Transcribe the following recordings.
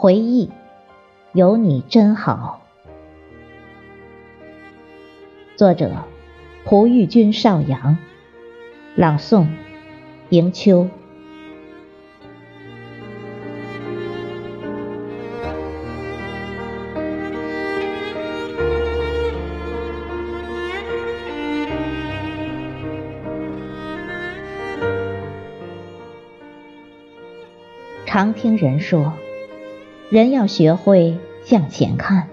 回忆，有你真好。作者：蒲玉君少阳，朗诵：迎秋。常听人说，人要学会向前看，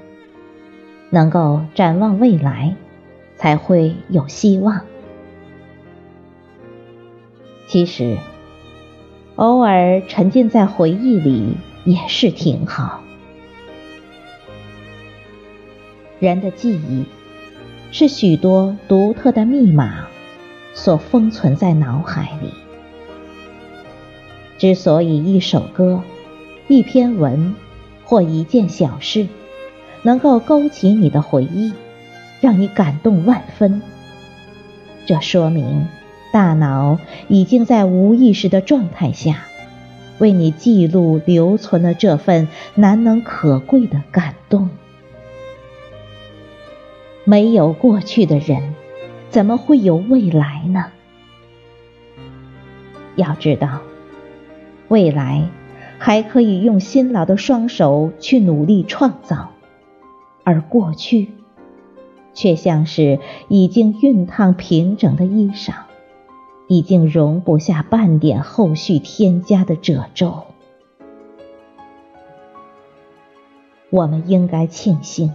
能够展望未来，才会有希望。其实，偶尔沉浸在回忆里也是挺好。人的记忆是许多独特的密码，所封存在脑海里。之所以一首歌、一篇文或一件小事能够勾起你的回忆，让你感动万分，这说明大脑已经在无意识的状态下，为你记录留存了这份难能可贵的感动。没有过去的人，怎么会有未来呢？要知道。未来还可以用辛劳的双手去努力创造，而过去却像是已经熨烫平整的衣裳，已经容不下半点后续添加的褶皱。我们应该庆幸，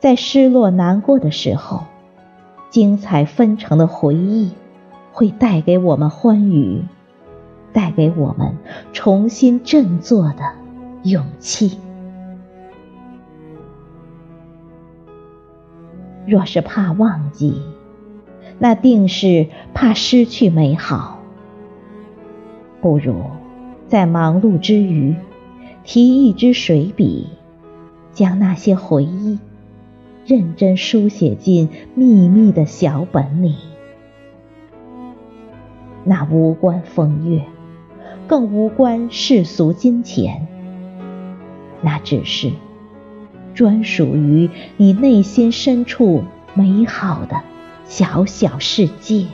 在失落难过的时候，精彩纷呈的回忆会带给我们欢愉。带给我们重新振作的勇气。若是怕忘记，那定是怕失去美好。不如在忙碌之余，提一支水笔，将那些回忆认真书写进秘密的小本里。那无关风月。更无关世俗金钱，那只是专属于你内心深处美好的小小世界。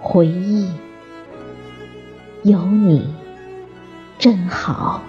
回忆，有你真好。